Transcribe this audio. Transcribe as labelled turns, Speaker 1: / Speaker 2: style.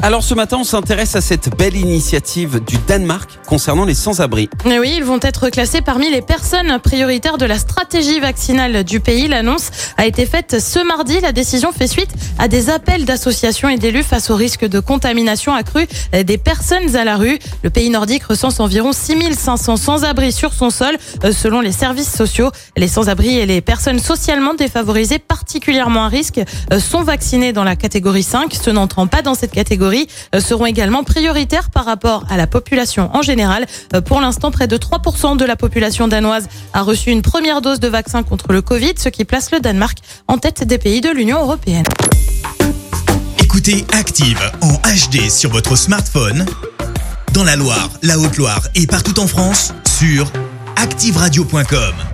Speaker 1: Alors ce matin, on s'intéresse à cette belle initiative du Danemark concernant les sans-abri.
Speaker 2: Mais oui, ils vont être classés parmi les personnes prioritaires de la stratégie vaccinale du pays. L'annonce a été faite ce mardi. La décision fait suite à des appels d'associations et d'élus face au risque de contamination accrue des personnes à la rue. Le pays nordique recense environ 6500 sans-abri sur son sol, euh, selon les services sociaux. Les sans-abri et les personnes socialement défavorisées, particulièrement à risque, euh, sont vaccinés dans la catégorie 5. Ceux n'entrant pas dans cette catégorie euh, seront également prioritaires par rapport à la population en général. Euh, Pour l'instant, près de 3% de la population danoise a reçu une première dose de vaccin contre le Covid, ce qui place le Danemark en tête des pays de l'Union européenne.
Speaker 3: Écoutez Active en HD sur votre smartphone, dans la Loire, la Haute-Loire et partout en France, sur activeradio.com.